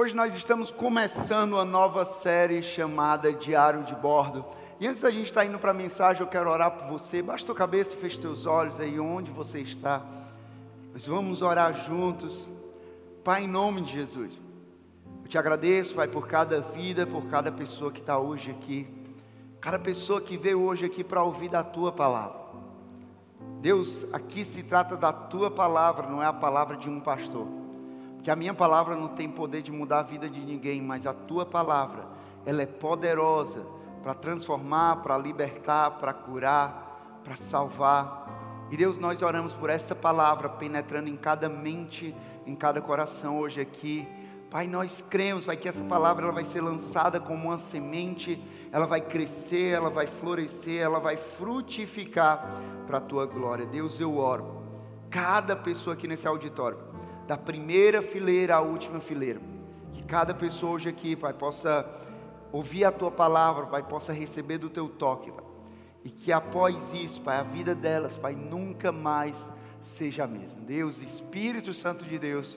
Hoje nós estamos começando uma nova série chamada Diário de Bordo. E antes da gente estar indo para a mensagem, eu quero orar por você. Baixa tua cabeça feche teus olhos aí onde você está. Nós vamos orar juntos. Pai, em nome de Jesus. Eu te agradeço, Pai, por cada vida, por cada pessoa que está hoje aqui. Cada pessoa que veio hoje aqui para ouvir da tua palavra. Deus, aqui se trata da tua palavra, não é a palavra de um pastor. Que a minha palavra não tem poder de mudar a vida de ninguém, mas a tua palavra, ela é poderosa para transformar, para libertar, para curar, para salvar. E Deus, nós oramos por essa palavra penetrando em cada mente, em cada coração hoje aqui. Pai, nós cremos, Pai, que essa palavra ela vai ser lançada como uma semente, ela vai crescer, ela vai florescer, ela vai frutificar para a tua glória. Deus, eu oro. Cada pessoa aqui nesse auditório, da primeira fileira à última fileira. Que cada pessoa hoje aqui, Pai, possa ouvir a tua palavra, Pai, possa receber do teu toque, Pai. E que após isso, Pai, a vida delas, Pai, nunca mais seja a mesma. Deus, Espírito Santo de Deus,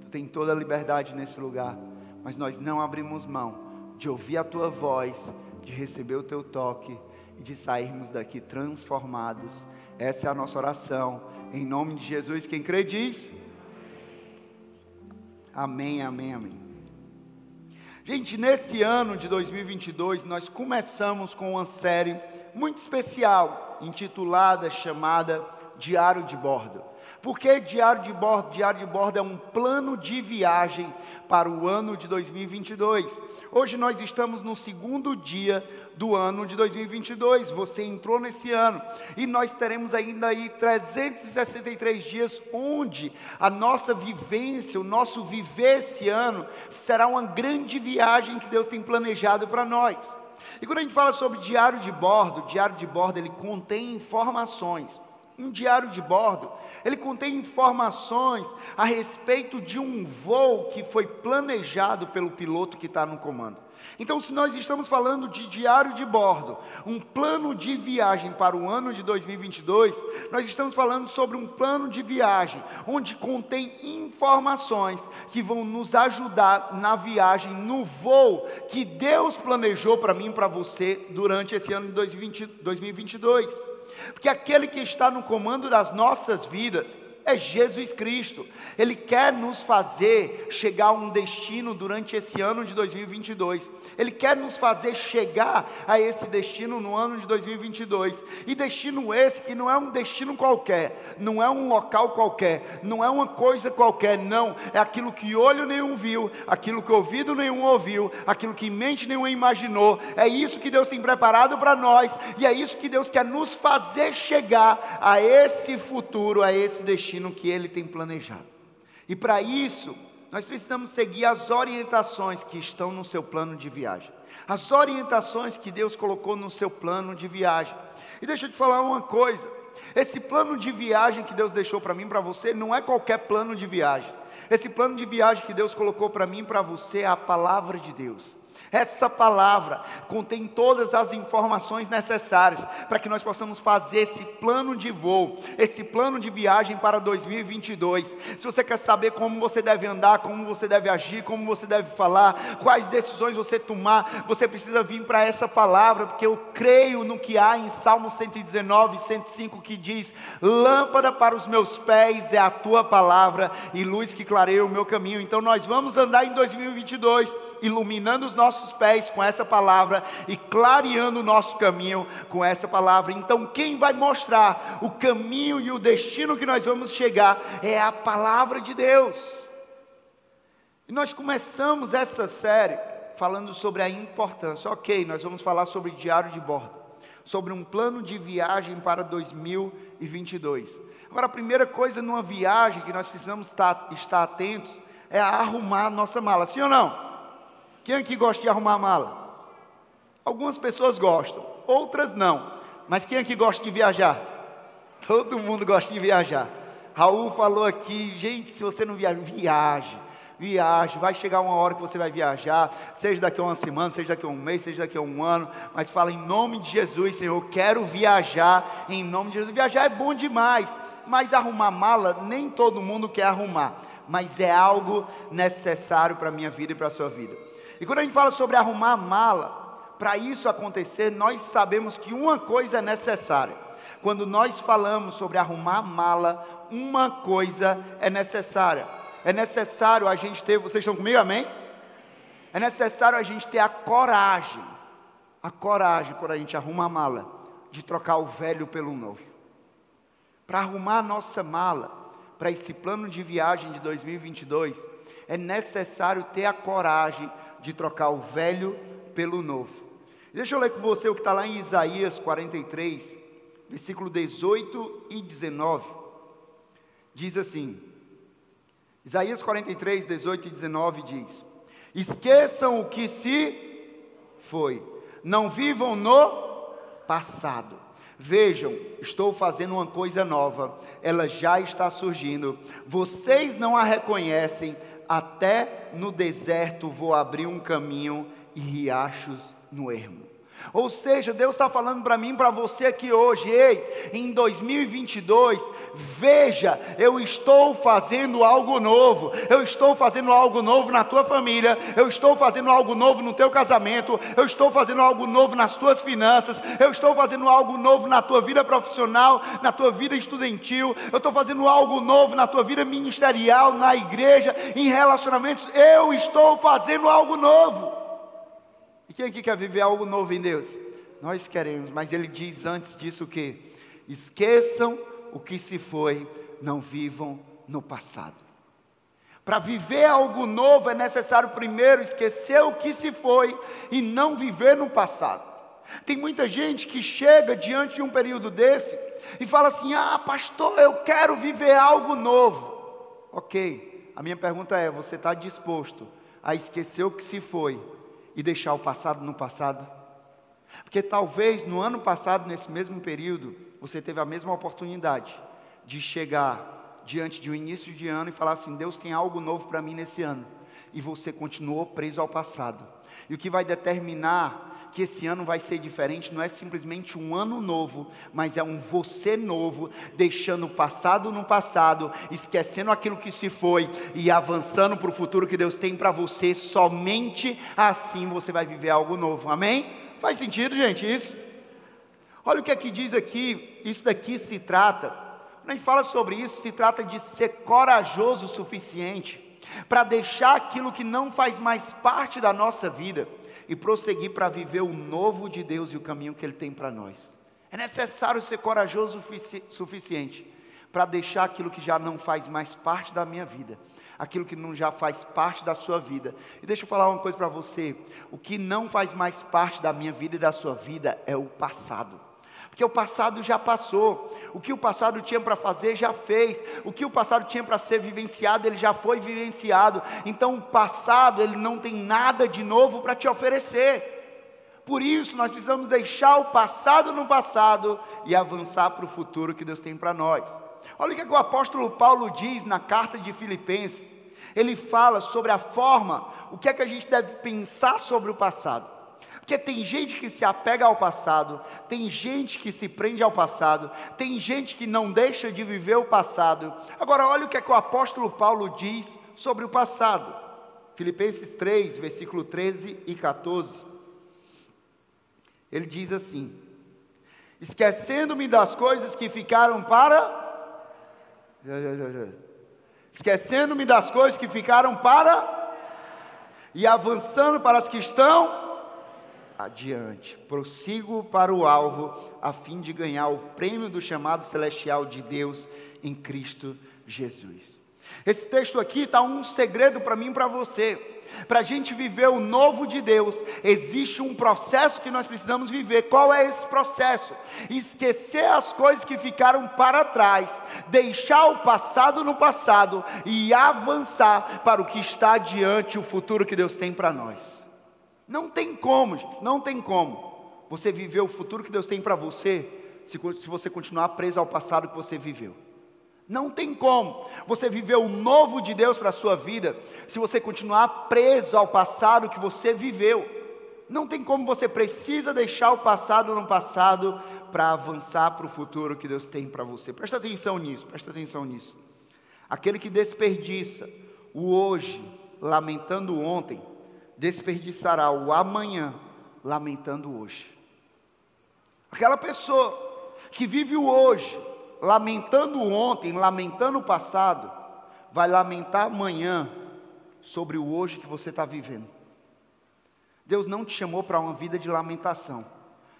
tu tem toda a liberdade nesse lugar, mas nós não abrimos mão de ouvir a tua voz, de receber o teu toque e de sairmos daqui transformados. Essa é a nossa oração. Em nome de Jesus, quem crê diz. Amém, amém, amém. Gente, nesse ano de 2022, nós começamos com uma série muito especial, intitulada, chamada Diário de Bordo. Porque diário de bordo, diário de bordo é um plano de viagem para o ano de 2022. Hoje nós estamos no segundo dia do ano de 2022. Você entrou nesse ano e nós teremos ainda aí 363 dias onde a nossa vivência, o nosso viver esse ano será uma grande viagem que Deus tem planejado para nós. E quando a gente fala sobre diário de bordo, diário de bordo ele contém informações um diário de bordo, ele contém informações a respeito de um voo que foi planejado pelo piloto que está no comando. Então, se nós estamos falando de diário de bordo, um plano de viagem para o ano de 2022, nós estamos falando sobre um plano de viagem onde contém informações que vão nos ajudar na viagem, no voo que Deus planejou para mim e para você durante esse ano de 2022. Porque aquele que está no comando das nossas vidas é Jesus Cristo. Ele quer nos fazer chegar a um destino durante esse ano de 2022. Ele quer nos fazer chegar a esse destino no ano de 2022. E destino esse que não é um destino qualquer, não é um local qualquer, não é uma coisa qualquer, não. É aquilo que olho nenhum viu, aquilo que ouvido nenhum ouviu, aquilo que mente nenhum imaginou. É isso que Deus tem preparado para nós e é isso que Deus quer nos fazer chegar a esse futuro, a esse destino destino que Ele tem planejado. E para isso, nós precisamos seguir as orientações que estão no seu plano de viagem. As orientações que Deus colocou no seu plano de viagem. E deixa eu te falar uma coisa: esse plano de viagem que Deus deixou para mim, para você, não é qualquer plano de viagem. Esse plano de viagem que Deus colocou para mim, para você, é a palavra de Deus. Essa palavra contém todas as informações necessárias para que nós possamos fazer esse plano de voo, esse plano de viagem para 2022. Se você quer saber como você deve andar, como você deve agir, como você deve falar, quais decisões você tomar, você precisa vir para essa palavra, porque eu creio no que há em Salmo 119, 105 que diz: Lâmpada para os meus pés é a tua palavra e luz que clareia o meu caminho. Então nós vamos andar em 2022 iluminando os nossos nossos pés com essa palavra e clareando o nosso caminho com essa palavra. Então, quem vai mostrar o caminho e o destino que nós vamos chegar é a palavra de Deus. E nós começamos essa série falando sobre a importância. Ok, nós vamos falar sobre diário de bordo, sobre um plano de viagem para 2022. Agora, a primeira coisa numa viagem que nós precisamos estar, estar atentos é arrumar a nossa mala, sim ou não? Quem aqui gosta de arrumar a mala? Algumas pessoas gostam, outras não. Mas quem aqui gosta de viajar? Todo mundo gosta de viajar. Raul falou aqui, gente, se você não viaja, viaje. viaje, vai chegar uma hora que você vai viajar, seja daqui a uma semana, seja daqui a um mês, seja daqui a um ano, mas fala em nome de Jesus, Senhor, quero viajar em nome de Jesus. Viajar é bom demais, mas arrumar mala, nem todo mundo quer arrumar, mas é algo necessário para a minha vida e para a sua vida. E quando a gente fala sobre arrumar mala, para isso acontecer, nós sabemos que uma coisa é necessária. Quando nós falamos sobre arrumar mala, uma coisa é necessária. É necessário a gente ter, vocês estão comigo, amém? É necessário a gente ter a coragem, a coragem quando a gente arruma a mala, de trocar o velho pelo novo. Para arrumar a nossa mala, para esse plano de viagem de 2022, é necessário ter a coragem de trocar o velho pelo novo. Deixa eu ler com você o que está lá em Isaías 43, versículo 18 e 19. Diz assim: Isaías 43, 18 e 19 diz: Esqueçam o que se foi, não vivam no passado. Vejam, estou fazendo uma coisa nova, ela já está surgindo. Vocês não a reconhecem, até no deserto vou abrir um caminho e riachos no ermo. Ou seja, Deus está falando para mim, para você aqui hoje, ei, em 2022, veja, eu estou fazendo algo novo, eu estou fazendo algo novo na tua família, eu estou fazendo algo novo no teu casamento, eu estou fazendo algo novo nas tuas finanças, eu estou fazendo algo novo na tua vida profissional, na tua vida estudantil, eu estou fazendo algo novo na tua vida ministerial, na igreja, em relacionamentos, eu estou fazendo algo novo. E quem aqui quer viver algo novo em Deus? Nós queremos, mas ele diz antes disso que esqueçam o que se foi, não vivam no passado. Para viver algo novo é necessário primeiro esquecer o que se foi e não viver no passado. Tem muita gente que chega diante de um período desse e fala assim: Ah, pastor, eu quero viver algo novo. Ok, a minha pergunta é: você está disposto a esquecer o que se foi e deixar o passado no passado? Porque talvez no ano passado, nesse mesmo período, você teve a mesma oportunidade de chegar diante de um início de ano e falar assim: Deus tem algo novo para mim nesse ano. E você continuou preso ao passado. E o que vai determinar que esse ano vai ser diferente, não é simplesmente um ano novo, mas é um você novo, deixando o passado no passado, esquecendo aquilo que se foi e avançando para o futuro que Deus tem para você. Somente assim você vai viver algo novo. Amém? Faz sentido, gente, isso? Olha o que aqui é diz aqui, isso daqui se trata, quando a gente fala sobre isso, se trata de ser corajoso o suficiente para deixar aquilo que não faz mais parte da nossa vida e prosseguir para viver o novo de Deus e o caminho que Ele tem para nós. É necessário ser corajoso o suficiente para deixar aquilo que já não faz mais parte da minha vida, aquilo que não já faz parte da sua vida. E deixa eu falar uma coisa para você: o que não faz mais parte da minha vida e da sua vida é o passado porque o passado já passou. O que o passado tinha para fazer, já fez. O que o passado tinha para ser vivenciado, ele já foi vivenciado. Então, o passado, ele não tem nada de novo para te oferecer. Por isso, nós precisamos deixar o passado no passado e avançar para o futuro que Deus tem para nós. Olha o que, é que o apóstolo Paulo diz na carta de Filipenses. Ele fala sobre a forma, o que é que a gente deve pensar sobre o passado. Porque tem gente que se apega ao passado, tem gente que se prende ao passado, tem gente que não deixa de viver o passado. Agora, olha o que é que o apóstolo Paulo diz sobre o passado. Filipenses 3, versículo 13 e 14. Ele diz assim: Esquecendo-me das coisas que ficaram para. Esquecendo-me das coisas que ficaram para. E avançando para as que estão adiante. Prossigo para o alvo, a fim de ganhar o prêmio do chamado celestial de Deus em Cristo Jesus. Esse texto aqui está um segredo para mim e para você. Para a gente viver o novo de Deus, existe um processo que nós precisamos viver. Qual é esse processo? Esquecer as coisas que ficaram para trás, deixar o passado no passado e avançar para o que está adiante, o futuro que Deus tem para nós. Não tem como, não tem como você viver o futuro que Deus tem para você se, se você continuar preso ao passado que você viveu. Não tem como você viver o novo de Deus para a sua vida se você continuar preso ao passado que você viveu. Não tem como você precisa deixar o passado no passado para avançar para o futuro que Deus tem para você. Presta atenção nisso, presta atenção nisso. Aquele que desperdiça o hoje lamentando ontem, desperdiçará o amanhã lamentando hoje. Aquela pessoa que vive o hoje lamentando ontem, lamentando o passado, vai lamentar amanhã sobre o hoje que você está vivendo. Deus não te chamou para uma vida de lamentação,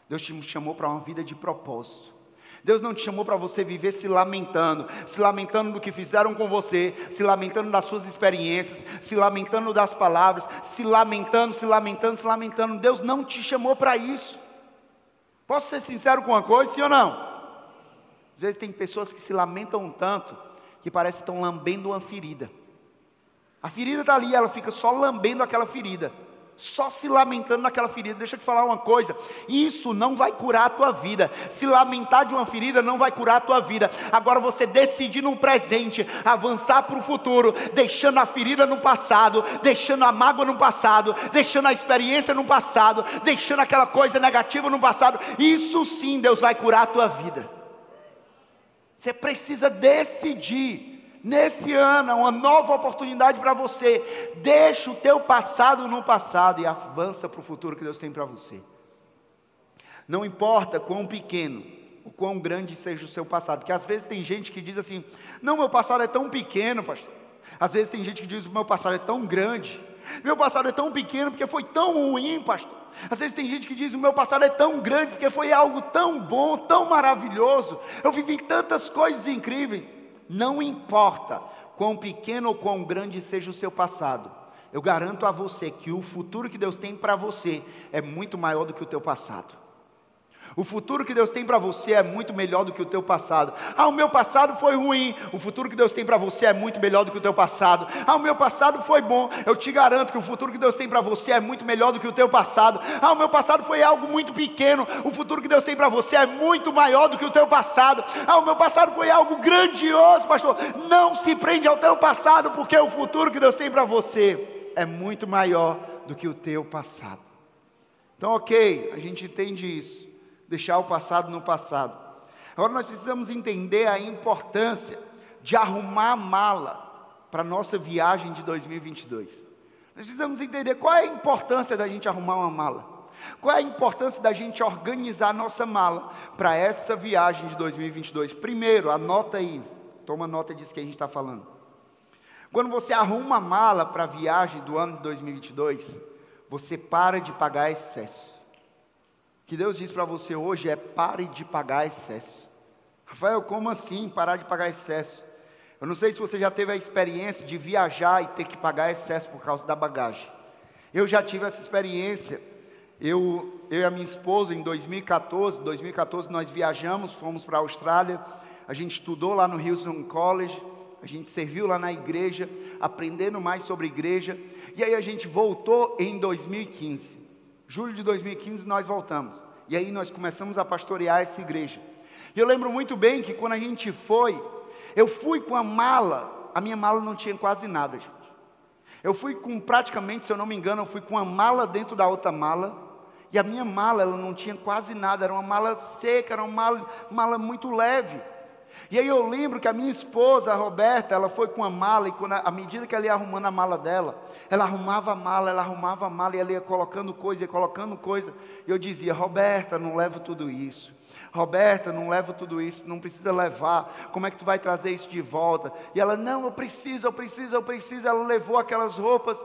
Deus te chamou para uma vida de propósito. Deus não te chamou para você viver se lamentando, se lamentando do que fizeram com você, se lamentando das suas experiências, se lamentando das palavras, se lamentando, se lamentando, se lamentando. Deus não te chamou para isso. Posso ser sincero com uma coisa, sim ou não? Às vezes tem pessoas que se lamentam tanto que parece que estão lambendo uma ferida. A ferida está ali, ela fica só lambendo aquela ferida, só se lamentando naquela ferida. Deixa eu te falar uma coisa: isso não vai curar a tua vida. Se lamentar de uma ferida não vai curar a tua vida. Agora você decidir no presente, avançar para o futuro, deixando a ferida no passado, deixando a mágoa no passado, deixando a experiência no passado, deixando aquela coisa negativa no passado, isso sim Deus vai curar a tua vida. Você precisa decidir nesse ano uma nova oportunidade para você. Deixa o teu passado no passado e avança para o futuro que Deus tem para você. Não importa quão pequeno, o quão grande seja o seu passado, porque às vezes tem gente que diz assim: "Não, meu passado é tão pequeno, pastor". Às vezes tem gente que diz: "O meu passado é tão grande". Meu passado é tão pequeno porque foi tão ruim, pastor. Às vezes tem gente que diz: o meu passado é tão grande porque foi algo tão bom, tão maravilhoso. Eu vivi tantas coisas incríveis. Não importa quão pequeno ou quão grande seja o seu passado. Eu garanto a você que o futuro que Deus tem para você é muito maior do que o teu passado. O futuro que Deus tem para você é muito melhor do que o teu passado. Ah, o meu passado foi ruim. O futuro que Deus tem para você é muito melhor do que o teu passado. Ah, o meu passado foi bom. Eu te garanto que o futuro que Deus tem para você é muito melhor do que o teu passado. Ah, o meu passado foi algo muito pequeno. O futuro que Deus tem para você é muito maior do que o teu passado. Ah, o meu passado foi algo grandioso, pastor. Não se prende ao teu passado, porque o futuro que Deus tem para você é muito maior do que o teu passado. Então, ok, a gente entende isso deixar o passado no passado. Agora nós precisamos entender a importância de arrumar a mala para a nossa viagem de 2022. Nós precisamos entender qual é a importância da gente arrumar uma mala. Qual é a importância da gente organizar a nossa mala para essa viagem de 2022? Primeiro, anota aí, toma nota disso que a gente está falando. Quando você arruma a mala para a viagem do ano de 2022, você para de pagar excesso que Deus diz para você hoje é pare de pagar excesso. Rafael, como assim parar de pagar excesso? Eu não sei se você já teve a experiência de viajar e ter que pagar excesso por causa da bagagem. Eu já tive essa experiência. Eu, eu e a minha esposa, em 2014, 2014 nós viajamos, fomos para a Austrália, a gente estudou lá no Houston College, a gente serviu lá na igreja, aprendendo mais sobre igreja, e aí a gente voltou em 2015. Julho de 2015 nós voltamos. E aí nós começamos a pastorear essa igreja. E eu lembro muito bem que quando a gente foi, eu fui com a mala, a minha mala não tinha quase nada, gente. Eu fui com praticamente, se eu não me engano, eu fui com a mala dentro da outra mala. E a minha mala, ela não tinha quase nada, era uma mala seca, era uma mala, mala muito leve. E aí eu lembro que a minha esposa, a Roberta, ela foi com a mala, e quando, à medida que ela ia arrumando a mala dela, ela arrumava a mala, ela arrumava a mala, e ela ia colocando coisa, ia colocando coisa. E eu dizia, Roberta, não levo tudo isso. Roberta, não levo tudo isso, não precisa levar. Como é que tu vai trazer isso de volta? E ela, não, eu preciso, eu preciso, eu preciso. Ela levou aquelas roupas.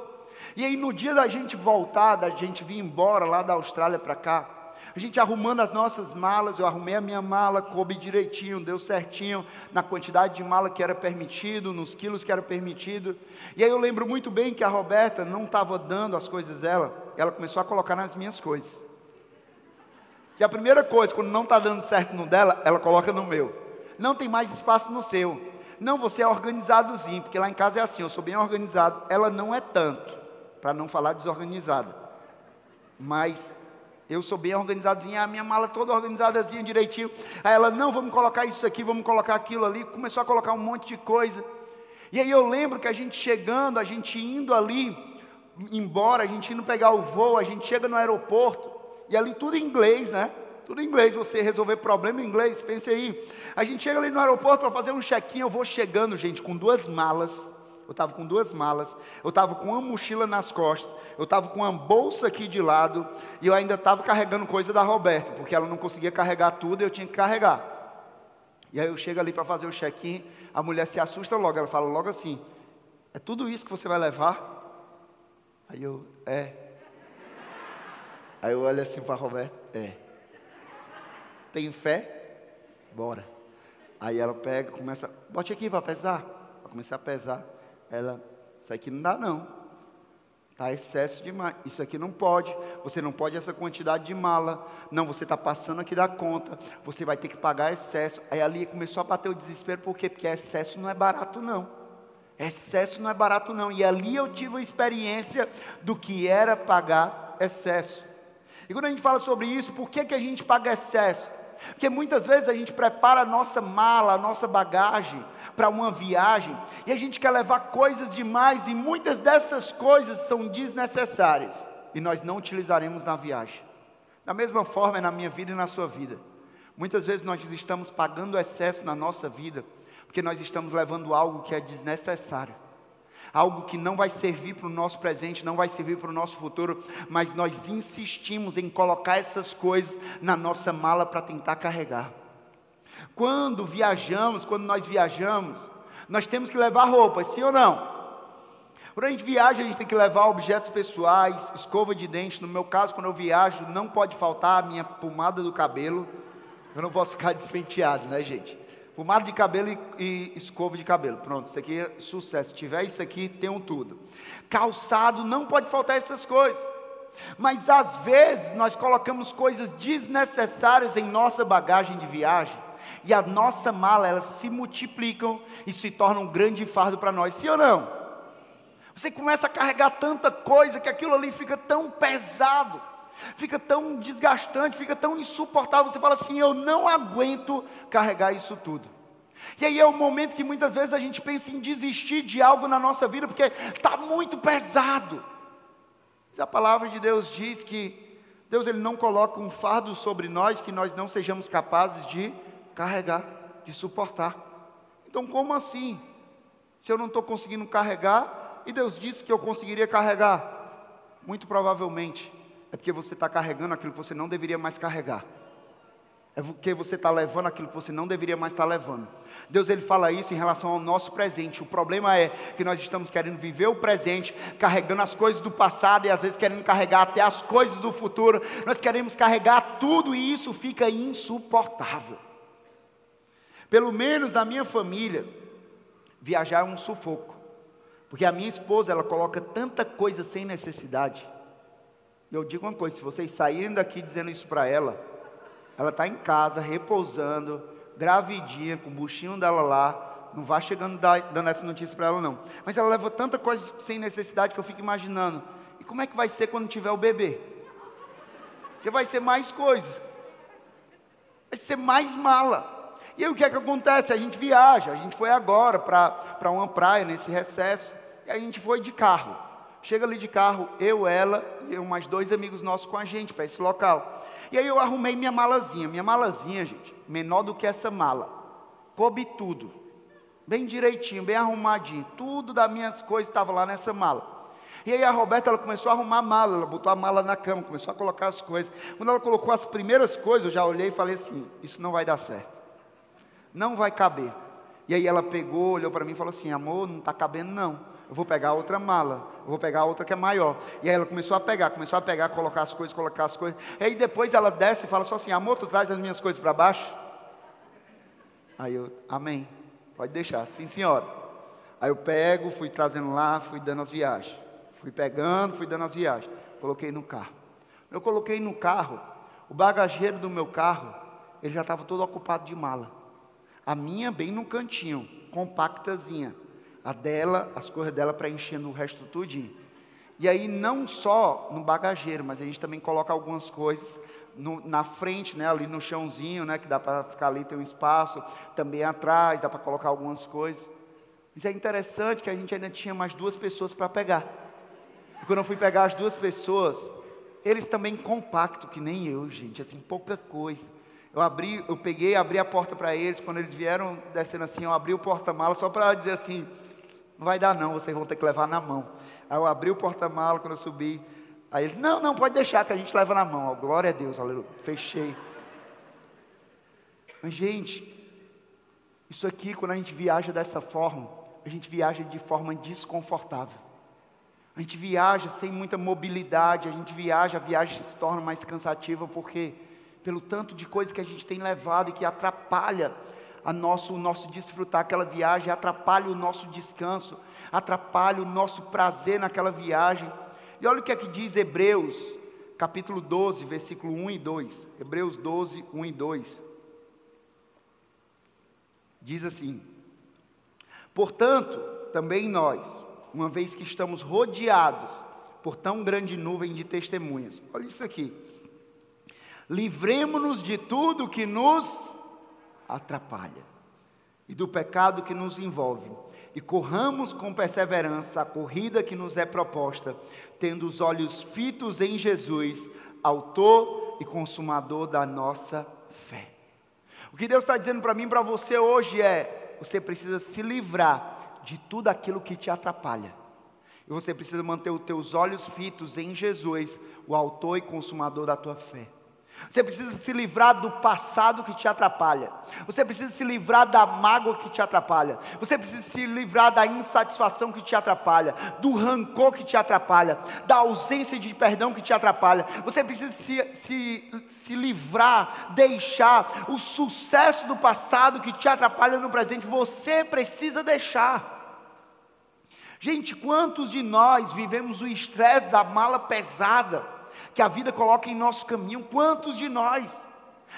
E aí no dia da gente voltar, da gente vir embora lá da Austrália para cá, a gente arrumando as nossas malas, eu arrumei a minha mala, coube direitinho, deu certinho na quantidade de mala que era permitido, nos quilos que era permitido. E aí eu lembro muito bem que a Roberta não estava dando as coisas dela, ela começou a colocar nas minhas coisas. Que a primeira coisa, quando não está dando certo no dela, ela coloca no meu. Não tem mais espaço no seu. Não, você é organizadozinho, porque lá em casa é assim, eu sou bem organizado. Ela não é tanto, para não falar desorganizada. Mas Eu sou bem organizadozinha, a minha mala toda organizadazinha direitinho. Aí ela, não, vamos colocar isso aqui, vamos colocar aquilo ali. Começou a colocar um monte de coisa. E aí eu lembro que a gente chegando, a gente indo ali, embora, a gente indo pegar o voo, a gente chega no aeroporto, e ali tudo em inglês, né? Tudo em inglês, você resolver problema em inglês, pense aí. A gente chega ali no aeroporto para fazer um check-in, eu vou chegando, gente, com duas malas eu estava com duas malas, eu estava com uma mochila nas costas, eu estava com uma bolsa aqui de lado, e eu ainda estava carregando coisa da Roberta, porque ela não conseguia carregar tudo e eu tinha que carregar. E aí eu chego ali para fazer o check-in, a mulher se assusta logo, ela fala logo assim: É tudo isso que você vai levar? Aí eu, é. Aí eu olho assim para Roberta: É. Tem fé? Bora. Aí ela pega, começa, bote aqui para pesar. Para começar a pesar. Ela, isso aqui não dá não. Está excesso demais. Isso aqui não pode. Você não pode essa quantidade de mala. Não, você está passando aqui da conta. Você vai ter que pagar excesso. Aí ali começou a bater o desespero. Por quê? Porque excesso não é barato, não. Excesso não é barato, não. E ali eu tive a experiência do que era pagar excesso. E quando a gente fala sobre isso, por que, que a gente paga excesso? Porque muitas vezes a gente prepara a nossa mala, a nossa bagagem para uma viagem e a gente quer levar coisas demais e muitas dessas coisas são desnecessárias e nós não utilizaremos na viagem. Da mesma forma é na minha vida e na sua vida. Muitas vezes nós estamos pagando excesso na nossa vida porque nós estamos levando algo que é desnecessário algo que não vai servir para o nosso presente, não vai servir para o nosso futuro, mas nós insistimos em colocar essas coisas na nossa mala para tentar carregar. Quando viajamos, quando nós viajamos, nós temos que levar roupas, sim ou não? Quando a gente viaja, a gente tem que levar objetos pessoais, escova de dente. No meu caso, quando eu viajo, não pode faltar a minha pomada do cabelo. Eu não posso ficar despenteado, né, gente? Pomada de cabelo e, e, escova de cabelo. Pronto, isso aqui é sucesso. Se tiver isso aqui, tenham tudo. Calçado, não pode faltar essas coisas. Mas às vezes nós colocamos coisas desnecessárias em nossa bagagem de viagem. E a nossa mala, elas se multiplicam e se tornam um grande fardo para nós. Sim ou não? Você começa a carregar tanta coisa que aquilo ali fica tão pesado fica tão desgastante, fica tão insuportável. Você fala assim: eu não aguento carregar isso tudo. E aí é o momento que muitas vezes a gente pensa em desistir de algo na nossa vida, porque está muito pesado. Mas a palavra de Deus diz que Deus ele não coloca um fardo sobre nós que nós não sejamos capazes de carregar, de suportar. Então, como assim? Se eu não estou conseguindo carregar, e Deus disse que eu conseguiria carregar? Muito provavelmente é porque você está carregando aquilo que você não deveria mais carregar. É porque você está levando aquilo que você não deveria mais estar tá levando. Deus ele fala isso em relação ao nosso presente. O problema é que nós estamos querendo viver o presente, carregando as coisas do passado e às vezes querendo carregar até as coisas do futuro. Nós queremos carregar tudo e isso fica insuportável. Pelo menos na minha família, viajar é um sufoco. Porque a minha esposa, ela coloca tanta coisa sem necessidade. Eu digo uma coisa: se vocês saírem daqui dizendo isso para ela, ela está em casa, repousando, gravidinha, com o buchinho dela lá, não vá chegando dando essa notícia para ela, não. Mas ela leva tanta coisa sem necessidade que eu fico imaginando: e como é que vai ser quando tiver o bebê? Porque vai ser mais coisa, vai ser mais mala. E aí o que é que acontece? A gente viaja, a gente foi agora para uma praia nesse recesso, e a gente foi de carro. Chega ali de carro, eu, ela e mais dois amigos nossos com a gente para esse local. E aí eu arrumei minha malazinha. Minha malazinha, gente, menor do que essa mala. Coube tudo. Bem direitinho, bem arrumadinho. Tudo das minhas coisas estava lá nessa mala. E aí a Roberta ela começou a arrumar a mala, ela botou a mala na cama, começou a colocar as coisas. Quando ela colocou as primeiras coisas, eu já olhei e falei assim: isso não vai dar certo. Não vai caber. E aí ela pegou, olhou para mim e falou assim: amor, não está cabendo não eu vou pegar outra mala, eu vou pegar outra que é maior. E aí ela começou a pegar, começou a pegar, colocar as coisas, colocar as coisas. E aí depois ela desce e fala só assim: amor, tu traz as minhas coisas para baixo? Aí eu, amém, pode deixar, sim senhora. Aí eu pego, fui trazendo lá, fui dando as viagens. Fui pegando, fui dando as viagens. Coloquei no carro. Eu coloquei no carro, o bagageiro do meu carro, ele já estava todo ocupado de mala. A minha bem no cantinho, compactazinha a dela, as coisas dela para encher no resto tudinho. E aí não só no bagageiro, mas a gente também coloca algumas coisas no, na frente, né, ali no chãozinho, né, que dá para ficar ali, tem um espaço, também atrás, dá para colocar algumas coisas. Mas é interessante que a gente ainda tinha mais duas pessoas para pegar. E quando eu fui pegar as duas pessoas, eles também compacto, que nem eu, gente, assim, pouca coisa. Eu abri, eu peguei, abri a porta para eles, quando eles vieram descendo assim, eu abri o porta-mala só para dizer assim, não vai dar não, vocês vão ter que levar na mão. Aí eu abri o porta-mala quando eu subi, aí eles, não, não, pode deixar que a gente leva na mão, glória a Deus, aleluia, fechei. Mas gente, isso aqui quando a gente viaja dessa forma, a gente viaja de forma desconfortável. A gente viaja sem muita mobilidade, a gente viaja, a viagem se torna mais cansativa porque pelo tanto de coisa que a gente tem levado e que atrapalha a nosso, o nosso desfrutar aquela viagem, atrapalha o nosso descanso, atrapalha o nosso prazer naquela viagem. E olha o que é que diz Hebreus, capítulo 12, versículo 1 e 2. Hebreus 12, 1 e 2. Diz assim: Portanto, também nós, uma vez que estamos rodeados por tão grande nuvem de testemunhas. Olha isso aqui. Livremos-nos de tudo que nos atrapalha e do pecado que nos envolve, e corramos com perseverança a corrida que nos é proposta, tendo os olhos fitos em Jesus, Autor e Consumador da nossa fé. O que Deus está dizendo para mim e para você hoje é: você precisa se livrar de tudo aquilo que te atrapalha. E você precisa manter os teus olhos fitos em Jesus, o autor e consumador da tua fé. Você precisa se livrar do passado que te atrapalha. Você precisa se livrar da mágoa que te atrapalha. Você precisa se livrar da insatisfação que te atrapalha, do rancor que te atrapalha, da ausência de perdão que te atrapalha. Você precisa se, se, se livrar, deixar o sucesso do passado que te atrapalha no presente. Você precisa deixar. Gente, quantos de nós vivemos o estresse da mala pesada? Que a vida coloca em nosso caminho. Quantos de nós?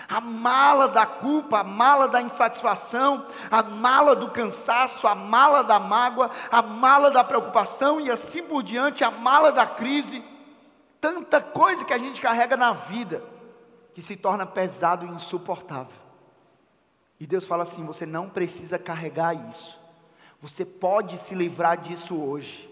A mala da culpa, a mala da insatisfação, a mala do cansaço, a mala da mágoa, a mala da preocupação e assim por diante, a mala da crise. Tanta coisa que a gente carrega na vida que se torna pesado e insuportável. E Deus fala assim: você não precisa carregar isso, você pode se livrar disso hoje.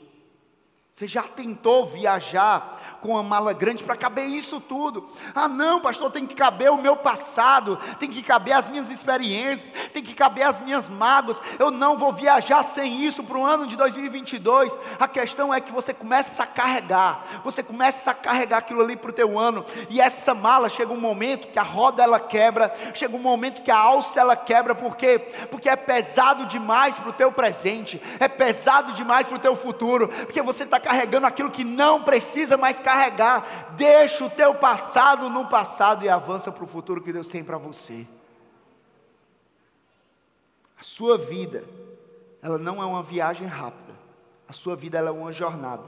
Você já tentou viajar com uma mala grande para caber isso tudo? Ah, não, pastor, tem que caber o meu passado, tem que caber as minhas experiências, tem que caber as minhas mágoas. Eu não vou viajar sem isso para o ano de 2022. A questão é que você começa a carregar, você começa a carregar aquilo ali para o teu ano, e essa mala chega um momento que a roda ela quebra, chega um momento que a alça ela quebra, por quê? Porque é pesado demais para o teu presente, é pesado demais para o teu futuro, porque você está carregando aquilo que não precisa mais carregar. Deixa o teu passado no passado e avança para o futuro que Deus tem para você. A sua vida, ela não é uma viagem rápida. A sua vida é uma jornada.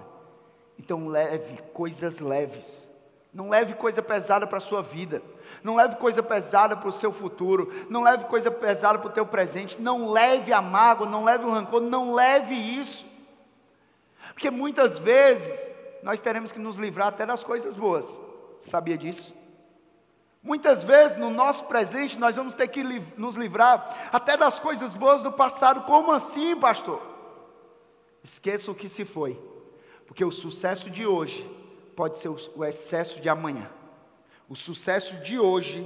Então leve coisas leves. Não leve coisa pesada para a sua vida. Não leve coisa pesada para o seu futuro. Não leve coisa pesada para o teu presente. Não leve a mágoa, não leve o rancor, não leve isso. Porque muitas vezes nós teremos que nos livrar até das coisas boas. Você sabia disso? Muitas vezes no nosso presente nós vamos ter que nos livrar até das coisas boas do passado. Como assim, pastor? Esqueça o que se foi, porque o sucesso de hoje pode ser o excesso de amanhã. O sucesso de hoje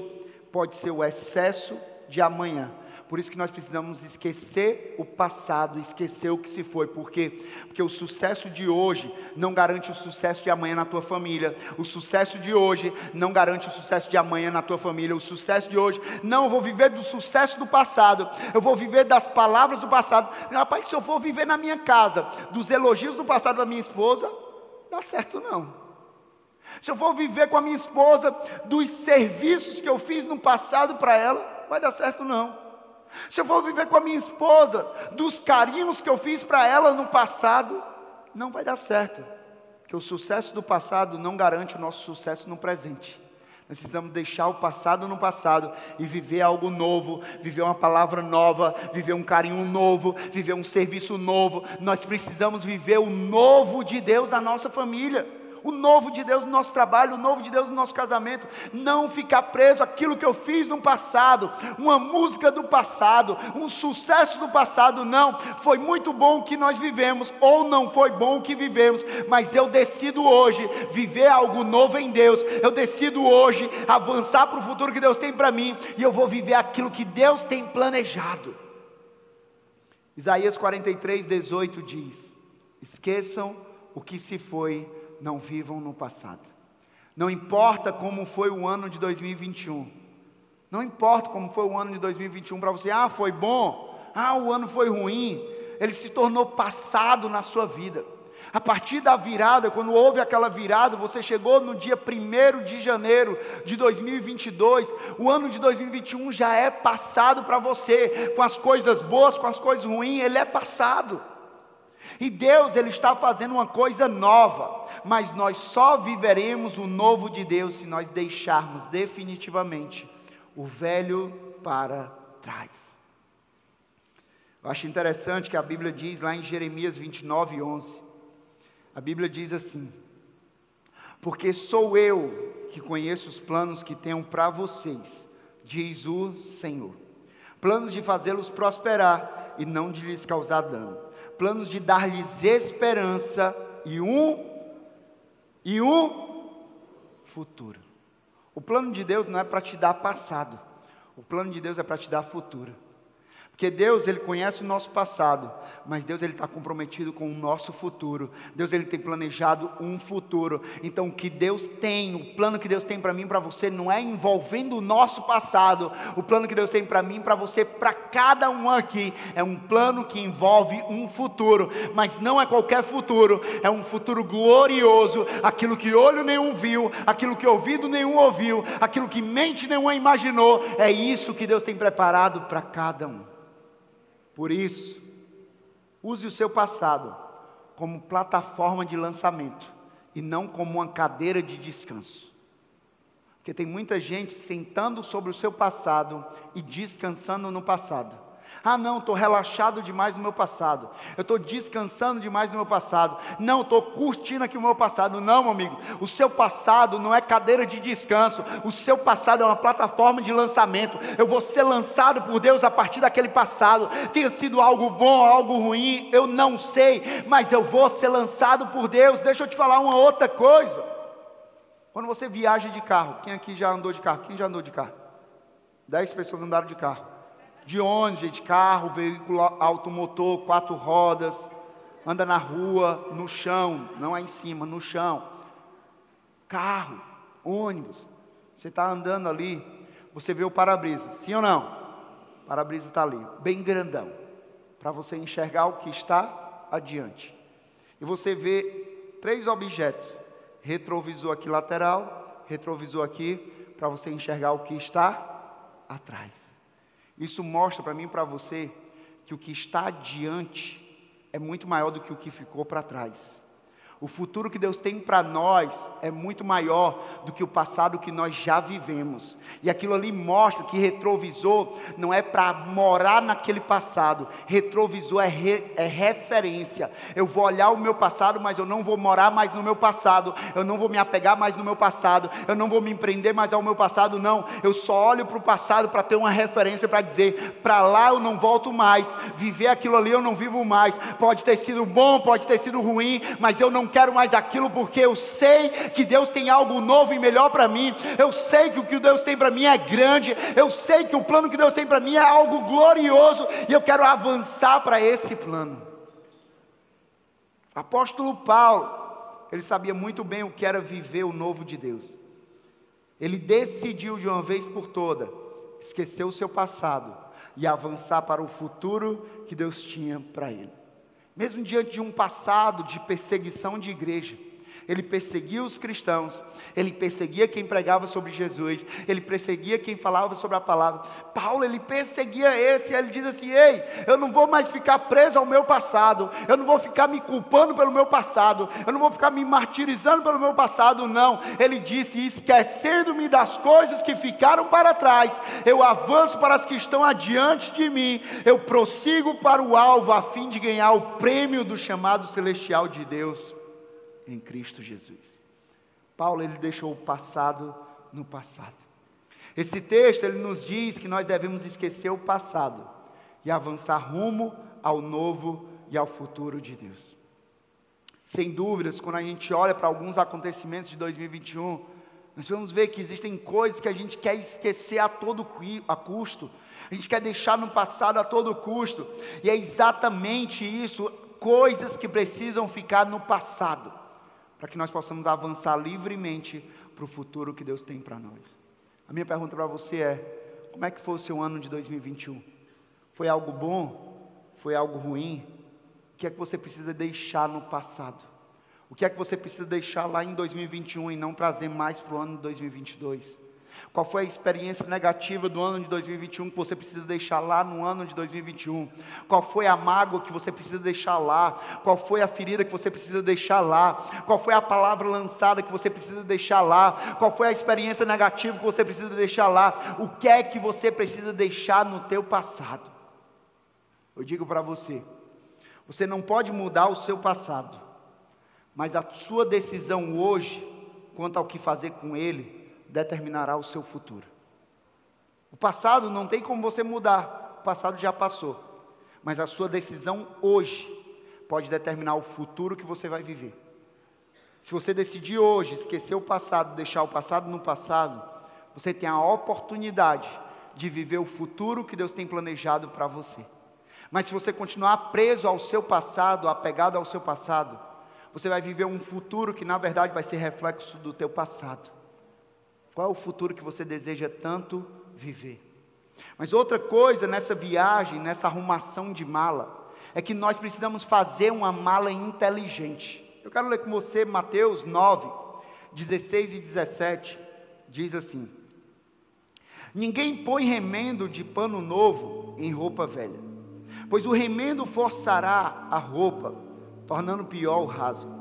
pode ser o excesso de amanhã. Por isso que nós precisamos esquecer o passado, esquecer o que se foi. Por quê? Porque o sucesso de hoje não garante o sucesso de amanhã na tua família. O sucesso de hoje não garante o sucesso de amanhã na tua família. O sucesso de hoje, não, eu vou viver do sucesso do passado. Eu vou viver das palavras do passado. Rapaz, se eu for viver na minha casa dos elogios do passado da minha esposa, dá certo não. Se eu for viver com a minha esposa dos serviços que eu fiz no passado para ela, vai dar certo não. Se eu for viver com a minha esposa, dos carinhos que eu fiz para ela no passado, não vai dar certo. Porque o sucesso do passado não garante o nosso sucesso no presente. Nós precisamos deixar o passado no passado e viver algo novo, viver uma palavra nova, viver um carinho novo, viver um serviço novo. Nós precisamos viver o novo de Deus na nossa família o novo de Deus no nosso trabalho, o novo de Deus no nosso casamento, não ficar preso àquilo que eu fiz no passado, uma música do passado, um sucesso do passado, não, foi muito bom o que nós vivemos, ou não foi bom o que vivemos, mas eu decido hoje viver algo novo em Deus, eu decido hoje avançar para o futuro que Deus tem para mim, e eu vou viver aquilo que Deus tem planejado. Isaías 43, 18 diz: Esqueçam o que se foi não vivam no passado. Não importa como foi o ano de 2021. Não importa como foi o ano de 2021 para você. Ah, foi bom. Ah, o ano foi ruim. Ele se tornou passado na sua vida. A partir da virada, quando houve aquela virada, você chegou no dia 1 de janeiro de 2022, o ano de 2021 já é passado para você, com as coisas boas, com as coisas ruins, ele é passado. E Deus ele está fazendo uma coisa nova, mas nós só viveremos o novo de Deus se nós deixarmos definitivamente o velho para trás. Eu acho interessante que a Bíblia diz lá em Jeremias 29, 11, a Bíblia diz assim: Porque sou eu que conheço os planos que tenho para vocês, diz o Senhor, planos de fazê-los prosperar e não de lhes causar dano planos de dar-lhes esperança e um e um futuro. O plano de Deus não é para te dar passado. O plano de Deus é para te dar futuro. Porque Deus, Ele conhece o nosso passado, mas Deus, Ele está comprometido com o nosso futuro. Deus, Ele tem planejado um futuro. Então, o que Deus tem, o plano que Deus tem para mim para você, não é envolvendo o nosso passado. O plano que Deus tem para mim para você, para cada um aqui, é um plano que envolve um futuro. Mas não é qualquer futuro, é um futuro glorioso. Aquilo que olho nenhum viu, aquilo que ouvido nenhum ouviu, aquilo que mente nenhuma imaginou. É isso que Deus tem preparado para cada um. Por isso, use o seu passado como plataforma de lançamento e não como uma cadeira de descanso. Porque tem muita gente sentando sobre o seu passado e descansando no passado. Ah, não, estou relaxado demais no meu passado. Eu estou descansando demais no meu passado. Não, estou curtindo aqui o meu passado. Não, meu amigo. O seu passado não é cadeira de descanso. O seu passado é uma plataforma de lançamento. Eu vou ser lançado por Deus a partir daquele passado. Tenha sido algo bom, algo ruim, eu não sei. Mas eu vou ser lançado por Deus. Deixa eu te falar uma outra coisa. Quando você viaja de carro, quem aqui já andou de carro? Quem já andou de carro? Dez pessoas andaram de carro de ônibus, de carro, veículo automotor, quatro rodas, anda na rua, no chão, não é em cima, no chão. Carro, ônibus, você está andando ali, você vê o para-brisa, sim ou não? O para-brisa está ali, bem grandão, para você enxergar o que está adiante. E você vê três objetos: retrovisor aqui lateral, retrovisor aqui, para você enxergar o que está atrás. Isso mostra para mim e para você que o que está adiante é muito maior do que o que ficou para trás. O futuro que Deus tem para nós é muito maior do que o passado que nós já vivemos. E aquilo ali mostra que retrovisor não é para morar naquele passado. Retrovisor é, re, é referência. Eu vou olhar o meu passado, mas eu não vou morar mais no meu passado. Eu não vou me apegar mais no meu passado. Eu não vou me empreender mais ao meu passado, não. Eu só olho para o passado para ter uma referência para dizer: para lá eu não volto mais. Viver aquilo ali eu não vivo mais. Pode ter sido bom, pode ter sido ruim, mas eu não quero mais aquilo porque eu sei que Deus tem algo novo e melhor para mim. Eu sei que o que Deus tem para mim é grande. Eu sei que o plano que Deus tem para mim é algo glorioso e eu quero avançar para esse plano. Apóstolo Paulo, ele sabia muito bem o que era viver o novo de Deus. Ele decidiu de uma vez por toda esquecer o seu passado e avançar para o futuro que Deus tinha para ele mesmo diante de um passado de perseguição de igreja, ele perseguia os cristãos, ele perseguia quem pregava sobre Jesus, ele perseguia quem falava sobre a palavra. Paulo, ele perseguia esse, ele diz assim: Ei, eu não vou mais ficar preso ao meu passado, eu não vou ficar me culpando pelo meu passado, eu não vou ficar me martirizando pelo meu passado, não. Ele disse: Esquecendo-me das coisas que ficaram para trás, eu avanço para as que estão adiante de mim, eu prossigo para o alvo, a fim de ganhar o prêmio do chamado celestial de Deus em Cristo Jesus. Paulo ele deixou o passado no passado. Esse texto ele nos diz que nós devemos esquecer o passado e avançar rumo ao novo e ao futuro de Deus. Sem dúvidas, quando a gente olha para alguns acontecimentos de 2021, nós vamos ver que existem coisas que a gente quer esquecer a todo a custo, a gente quer deixar no passado a todo custo, e é exatamente isso, coisas que precisam ficar no passado para que nós possamos avançar livremente para o futuro que Deus tem para nós. A minha pergunta para você é: como é que foi o seu ano de 2021? Foi algo bom? Foi algo ruim? O que é que você precisa deixar no passado? O que é que você precisa deixar lá em 2021 e não trazer mais para o ano de 2022? Qual foi a experiência negativa do ano de 2021 que você precisa deixar lá no ano de 2021? Qual foi a mágoa que você precisa deixar lá? Qual foi a ferida que você precisa deixar lá? Qual foi a palavra lançada que você precisa deixar lá? Qual foi a experiência negativa que você precisa deixar lá? O que é que você precisa deixar no teu passado? Eu digo para você, você não pode mudar o seu passado, mas a sua decisão hoje quanto ao que fazer com ele determinará o seu futuro. O passado não tem como você mudar, o passado já passou. Mas a sua decisão hoje pode determinar o futuro que você vai viver. Se você decidir hoje esquecer o passado, deixar o passado no passado, você tem a oportunidade de viver o futuro que Deus tem planejado para você. Mas se você continuar preso ao seu passado, apegado ao seu passado, você vai viver um futuro que na verdade vai ser reflexo do teu passado. Qual é o futuro que você deseja tanto viver? Mas outra coisa nessa viagem, nessa arrumação de mala, é que nós precisamos fazer uma mala inteligente. Eu quero ler com você Mateus 9, 16 e 17. Diz assim: Ninguém põe remendo de pano novo em roupa velha, pois o remendo forçará a roupa, tornando pior o rasgo.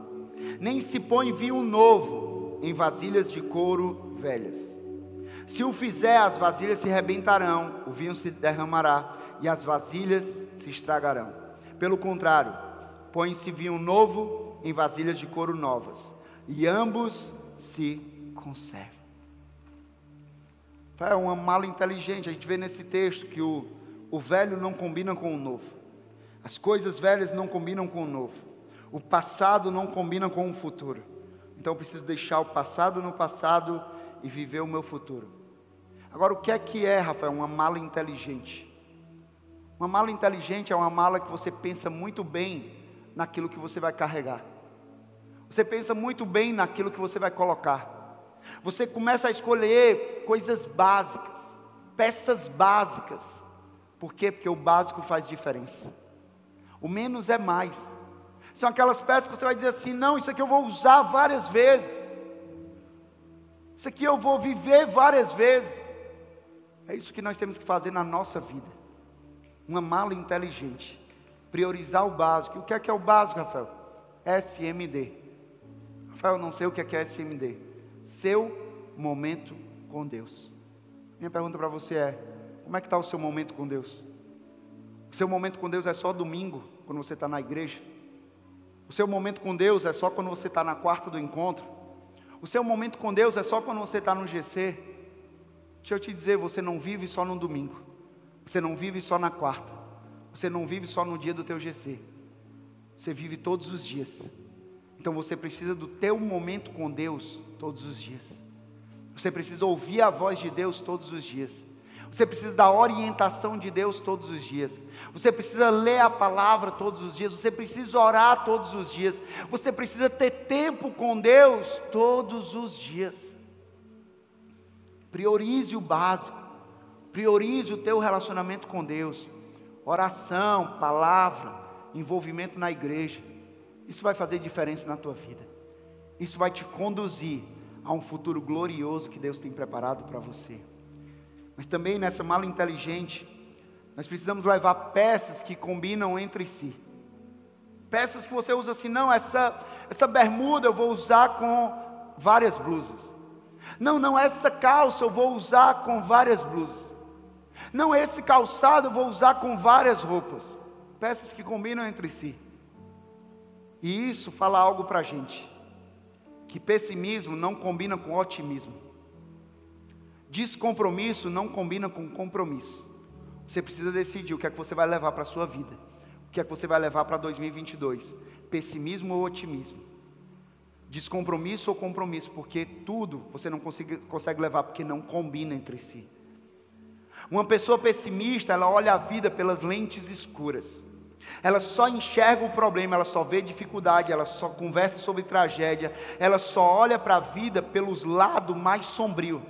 Nem se põe vinho novo em vasilhas de couro velhas. Se o fizer, as vasilhas se rebentarão, o vinho se derramará e as vasilhas se estragarão. Pelo contrário, põe-se vinho novo em vasilhas de couro novas, e ambos se conservam. É uma mala inteligente. A gente vê nesse texto que o, o velho não combina com o novo. As coisas velhas não combinam com o novo. O passado não combina com o futuro. Então eu preciso deixar o passado no passado e viver o meu futuro. Agora, o que é que é, Rafael? Uma mala inteligente. Uma mala inteligente é uma mala que você pensa muito bem naquilo que você vai carregar. Você pensa muito bem naquilo que você vai colocar. Você começa a escolher coisas básicas, peças básicas. Por quê? Porque o básico faz diferença. O menos é mais. São aquelas peças que você vai dizer assim: não, isso aqui eu vou usar várias vezes. Isso aqui eu vou viver várias vezes. É isso que nós temos que fazer na nossa vida. Uma mala inteligente. Priorizar o básico. O que é que é o básico, Rafael? SMD. Rafael, não sei o que é que é SMD. Seu momento com Deus. Minha pergunta para você é: como é que está o seu momento com Deus? O seu momento com Deus é só domingo, quando você está na igreja? O seu momento com Deus é só quando você está na quarta do encontro? O seu momento com Deus é só quando você está no GC. Deixa eu te dizer, você não vive só no domingo. Você não vive só na quarta. Você não vive só no dia do teu GC. Você vive todos os dias. Então você precisa do teu momento com Deus todos os dias. Você precisa ouvir a voz de Deus todos os dias. Você precisa da orientação de Deus todos os dias. Você precisa ler a palavra todos os dias. Você precisa orar todos os dias. Você precisa ter tempo com Deus todos os dias. Priorize o básico. Priorize o teu relacionamento com Deus. Oração, palavra, envolvimento na igreja. Isso vai fazer diferença na tua vida. isso vai te conduzir a um futuro glorioso que Deus tem preparado para você. Mas também nessa mala inteligente, nós precisamos levar peças que combinam entre si. Peças que você usa assim, não, essa, essa bermuda eu vou usar com várias blusas. Não, não, essa calça eu vou usar com várias blusas. Não, esse calçado eu vou usar com várias roupas. Peças que combinam entre si. E isso fala algo para a gente. Que pessimismo não combina com otimismo. Descompromisso não combina com compromisso. Você precisa decidir o que é que você vai levar para a sua vida. O que é que você vai levar para 2022? Pessimismo ou otimismo? Descompromisso ou compromisso? Porque tudo você não consegue, consegue levar porque não combina entre si. Uma pessoa pessimista, ela olha a vida pelas lentes escuras. Ela só enxerga o problema, ela só vê dificuldade, ela só conversa sobre tragédia, ela só olha para a vida pelos lados mais sombrios.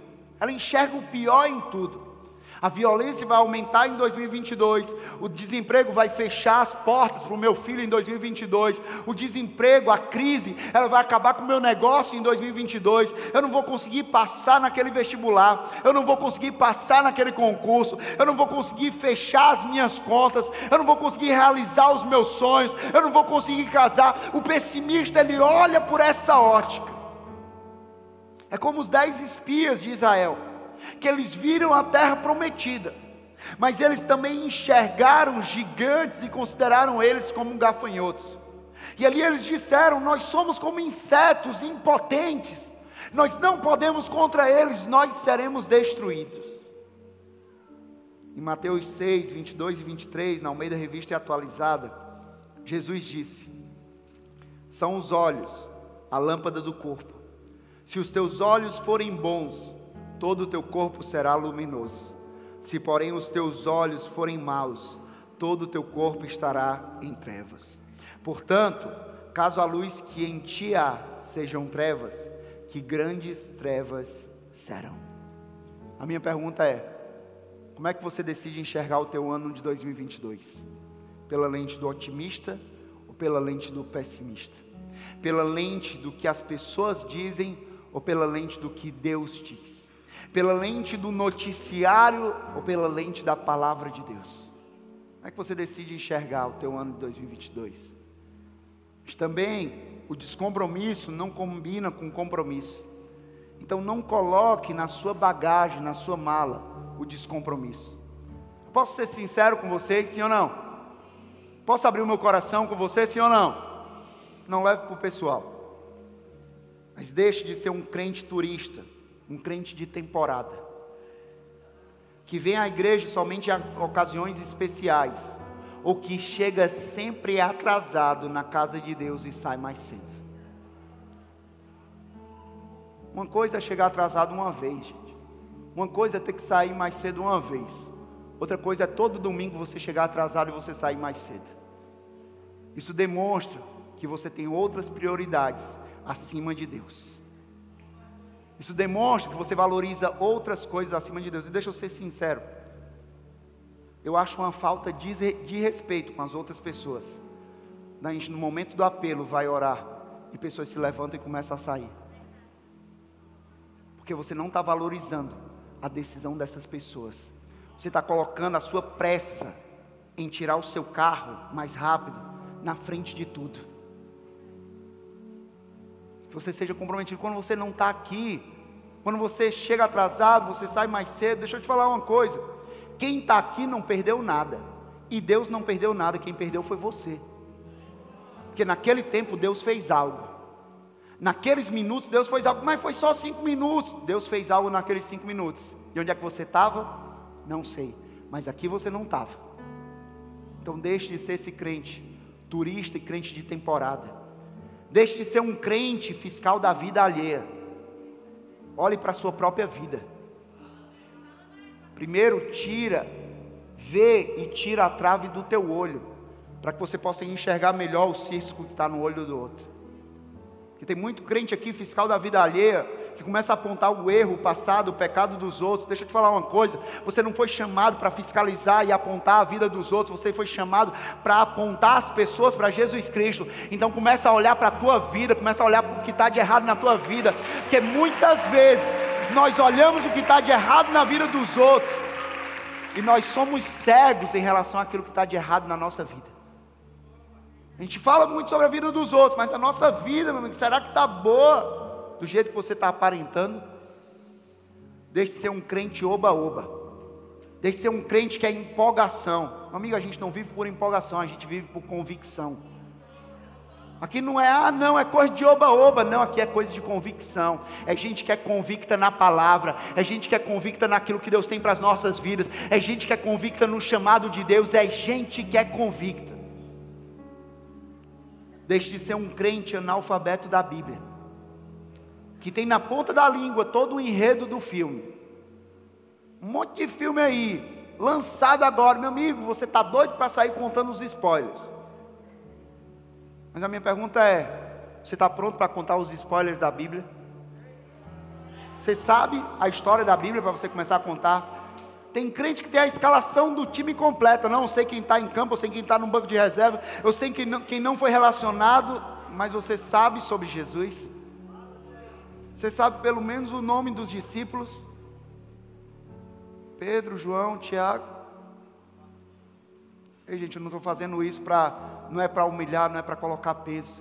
Ela enxerga o pior em tudo. A violência vai aumentar em 2022. O desemprego vai fechar as portas para o meu filho em 2022. O desemprego, a crise, ela vai acabar com o meu negócio em 2022. Eu não vou conseguir passar naquele vestibular. Eu não vou conseguir passar naquele concurso. Eu não vou conseguir fechar as minhas contas. Eu não vou conseguir realizar os meus sonhos. Eu não vou conseguir casar. O pessimista, ele olha por essa ótica. É como os dez espias de Israel, que eles viram a terra prometida, mas eles também enxergaram gigantes e consideraram eles como gafanhotos. E ali eles disseram: Nós somos como insetos impotentes, nós não podemos contra eles, nós seremos destruídos. Em Mateus 6, 22 e 23, na Almeida Revista Atualizada, Jesus disse: São os olhos, a lâmpada do corpo. Se os teus olhos forem bons, todo o teu corpo será luminoso. Se, porém, os teus olhos forem maus, todo o teu corpo estará em trevas. Portanto, caso a luz que em ti há sejam trevas, que grandes trevas serão. A minha pergunta é: como é que você decide enxergar o teu ano de 2022? Pela lente do otimista ou pela lente do pessimista? Pela lente do que as pessoas dizem ou pela lente do que Deus diz? Pela lente do noticiário ou pela lente da palavra de Deus? Como é que você decide enxergar o teu ano de 2022? Mas também o descompromisso não combina com compromisso. Então não coloque na sua bagagem, na sua mala, o descompromisso. Posso ser sincero com vocês, sim ou não? Posso abrir o meu coração com vocês, sim ou não? Não leve para o pessoal. Mas deixe de ser um crente turista, um crente de temporada, que vem à igreja somente em ocasiões especiais, ou que chega sempre atrasado na casa de Deus e sai mais cedo. Uma coisa é chegar atrasado uma vez, gente. Uma coisa é ter que sair mais cedo uma vez. Outra coisa é todo domingo você chegar atrasado e você sair mais cedo. Isso demonstra que você tem outras prioridades acima de Deus. Isso demonstra que você valoriza outras coisas acima de Deus. E deixa eu ser sincero. Eu acho uma falta de, de respeito com as outras pessoas. A gente, no momento do apelo, vai orar e pessoas se levantam e começam a sair. Porque você não está valorizando a decisão dessas pessoas. Você está colocando a sua pressa em tirar o seu carro mais rápido na frente de tudo que você seja comprometido. Quando você não está aqui, quando você chega atrasado, você sai mais cedo. Deixa eu te falar uma coisa: quem está aqui não perdeu nada, e Deus não perdeu nada, quem perdeu foi você. Porque naquele tempo Deus fez algo. Naqueles minutos Deus fez algo, mas foi só cinco minutos. Deus fez algo naqueles cinco minutos. E onde é que você estava? Não sei. Mas aqui você não estava. Então deixe de ser esse crente, turista e crente de temporada. Deixe de ser um crente fiscal da vida alheia. Olhe para a sua própria vida. Primeiro, tira, vê e tira a trave do teu olho, para que você possa enxergar melhor o cisco que está no olho do outro. Porque tem muito crente aqui, fiscal da vida alheia, que começa a apontar o erro, o passado, o pecado dos outros. Deixa eu te falar uma coisa: você não foi chamado para fiscalizar e apontar a vida dos outros, você foi chamado para apontar as pessoas para Jesus Cristo. Então começa a olhar para a tua vida, começa a olhar para o que está de errado na tua vida, porque muitas vezes nós olhamos o que está de errado na vida dos outros e nós somos cegos em relação àquilo que está de errado na nossa vida. A gente fala muito sobre a vida dos outros, mas a nossa vida, meu amigo, será que está boa do jeito que você está aparentando? Deixe de ser um crente oba-oba. Deixe de ser um crente que é empolgação. Amigo, a gente não vive por empolgação, a gente vive por convicção. Aqui não é, ah, não, é coisa de oba-oba. Não, aqui é coisa de convicção. É gente que é convicta na palavra. É gente que é convicta naquilo que Deus tem para as nossas vidas. É gente que é convicta no chamado de Deus. É gente que é convicta. Deixe de ser um crente analfabeto da Bíblia, que tem na ponta da língua todo o enredo do filme. Um monte de filme aí, lançado agora, meu amigo, você está doido para sair contando os spoilers. Mas a minha pergunta é: você está pronto para contar os spoilers da Bíblia? Você sabe a história da Bíblia para você começar a contar? Tem crente que tem a escalação do time completa. Não, sei quem está em campo, eu sei quem está no banco de reserva, eu sei quem não, quem não foi relacionado, mas você sabe sobre Jesus. Você sabe pelo menos o nome dos discípulos? Pedro, João, Tiago. Ei, gente, eu não estou fazendo isso para, não é para humilhar, não é para colocar peso,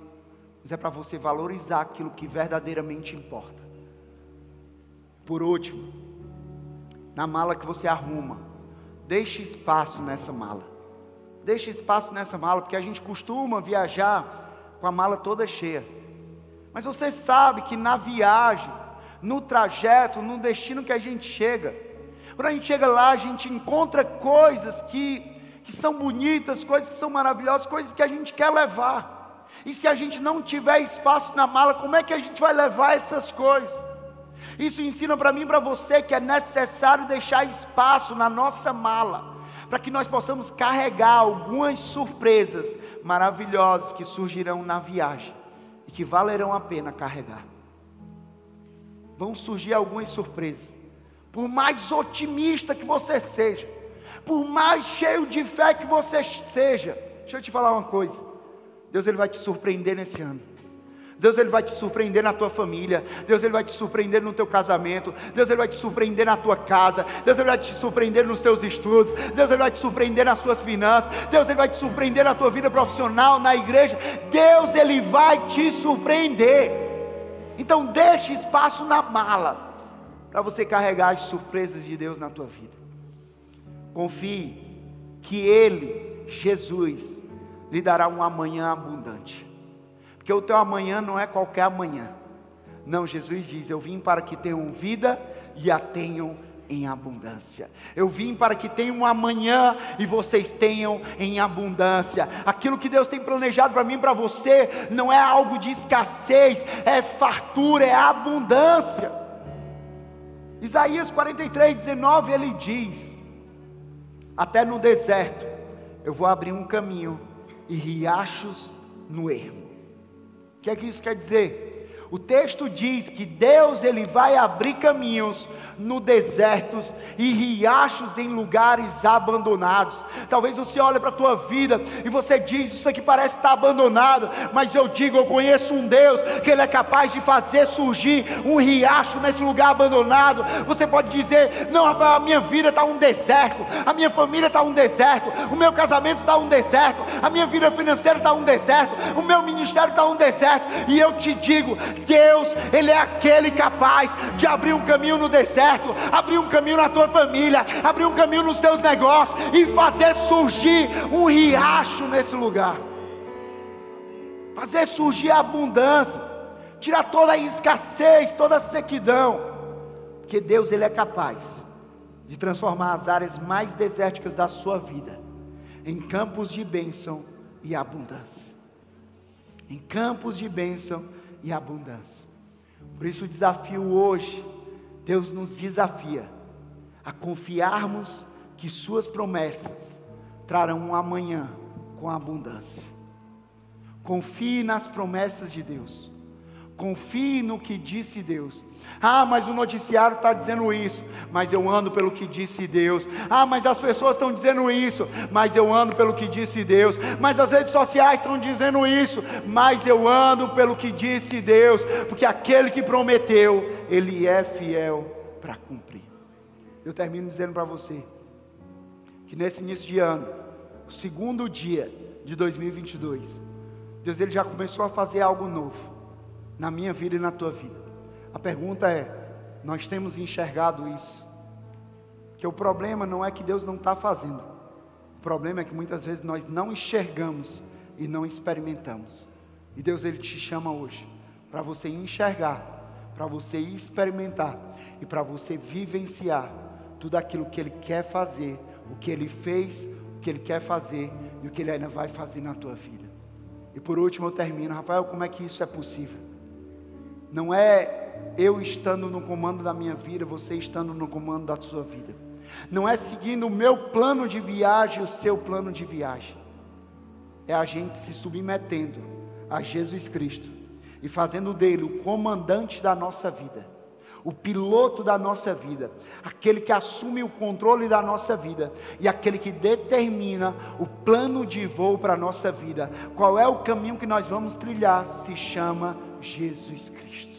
mas é para você valorizar aquilo que verdadeiramente importa. Por último, na mala que você arruma. Deixe espaço nessa mala. Deixe espaço nessa mala, porque a gente costuma viajar com a mala toda cheia. Mas você sabe que na viagem, no trajeto, no destino que a gente chega, quando a gente chega lá, a gente encontra coisas que, que são bonitas, coisas que são maravilhosas, coisas que a gente quer levar. E se a gente não tiver espaço na mala, como é que a gente vai levar essas coisas? Isso ensina para mim e para você que é necessário deixar espaço na nossa mala, para que nós possamos carregar algumas surpresas maravilhosas que surgirão na viagem e que valerão a pena carregar. Vão surgir algumas surpresas. Por mais otimista que você seja, por mais cheio de fé que você seja, deixa eu te falar uma coisa. Deus ele vai te surpreender nesse ano. Deus ele vai te surpreender na tua família, Deus ele vai te surpreender no teu casamento, Deus ele vai te surpreender na tua casa, Deus ele vai te surpreender nos teus estudos, Deus ele vai te surpreender nas tuas finanças, Deus ele vai te surpreender na tua vida profissional, na igreja, Deus ele vai te surpreender. Então deixe espaço na mala para você carregar as surpresas de Deus na tua vida. Confie que ele, Jesus, lhe dará um amanhã abundante. Porque o teu amanhã não é qualquer amanhã. Não, Jesus diz: Eu vim para que tenham vida e a tenham em abundância. Eu vim para que tenham um amanhã e vocês tenham em abundância. Aquilo que Deus tem planejado para mim para você não é algo de escassez, é fartura, é abundância. Isaías 43, 19, ele diz: Até no deserto eu vou abrir um caminho e riachos no ermo. O que é que isso quer dizer? O texto diz que Deus ele vai abrir caminhos no desertos e riachos em lugares abandonados. Talvez você olhe para a tua vida e você diz isso aqui parece estar abandonado, mas eu digo, eu conheço um Deus que ele é capaz de fazer surgir um riacho nesse lugar abandonado. Você pode dizer: "Não, a minha vida está um deserto, a minha família está um deserto, o meu casamento está um deserto, a minha vida financeira está um deserto, o meu ministério está um deserto". E eu te digo, Deus, Ele é aquele capaz de abrir um caminho no deserto, abrir um caminho na tua família, abrir um caminho nos teus negócios e fazer surgir um riacho nesse lugar. Fazer surgir a abundância, tirar toda a escassez, toda a sequidão. Porque Deus ele é capaz de transformar as áreas mais desérticas da sua vida em campos de bênção e abundância. Em campos de bênção e abundância. Por isso o desafio hoje, Deus nos desafia a confiarmos que Suas promessas trarão um amanhã com abundância. Confie nas promessas de Deus. Confie no que disse Deus. Ah, mas o noticiário está dizendo isso, mas eu ando pelo que disse Deus. Ah, mas as pessoas estão dizendo isso, mas eu ando pelo que disse Deus. Mas as redes sociais estão dizendo isso, mas eu ando pelo que disse Deus, porque aquele que prometeu, ele é fiel para cumprir. Eu termino dizendo para você que nesse início de ano, segundo dia de 2022, Deus ele já começou a fazer algo novo na minha vida e na tua vida. A pergunta é: nós temos enxergado isso? Que o problema não é que Deus não está fazendo, o problema é que muitas vezes nós não enxergamos e não experimentamos. E Deus ele te chama hoje para você enxergar, para você experimentar e para você vivenciar tudo aquilo que Ele quer fazer, o que Ele fez, o que Ele quer fazer e o que Ele ainda vai fazer na tua vida. E por último eu termino, Rafael, como é que isso é possível? Não é eu estando no comando da minha vida, você estando no comando da sua vida. Não é seguindo o meu plano de viagem, o seu plano de viagem. É a gente se submetendo a Jesus Cristo e fazendo dele o comandante da nossa vida, o piloto da nossa vida, aquele que assume o controle da nossa vida e aquele que determina o plano de voo para a nossa vida. Qual é o caminho que nós vamos trilhar? Se chama Jesus Cristo.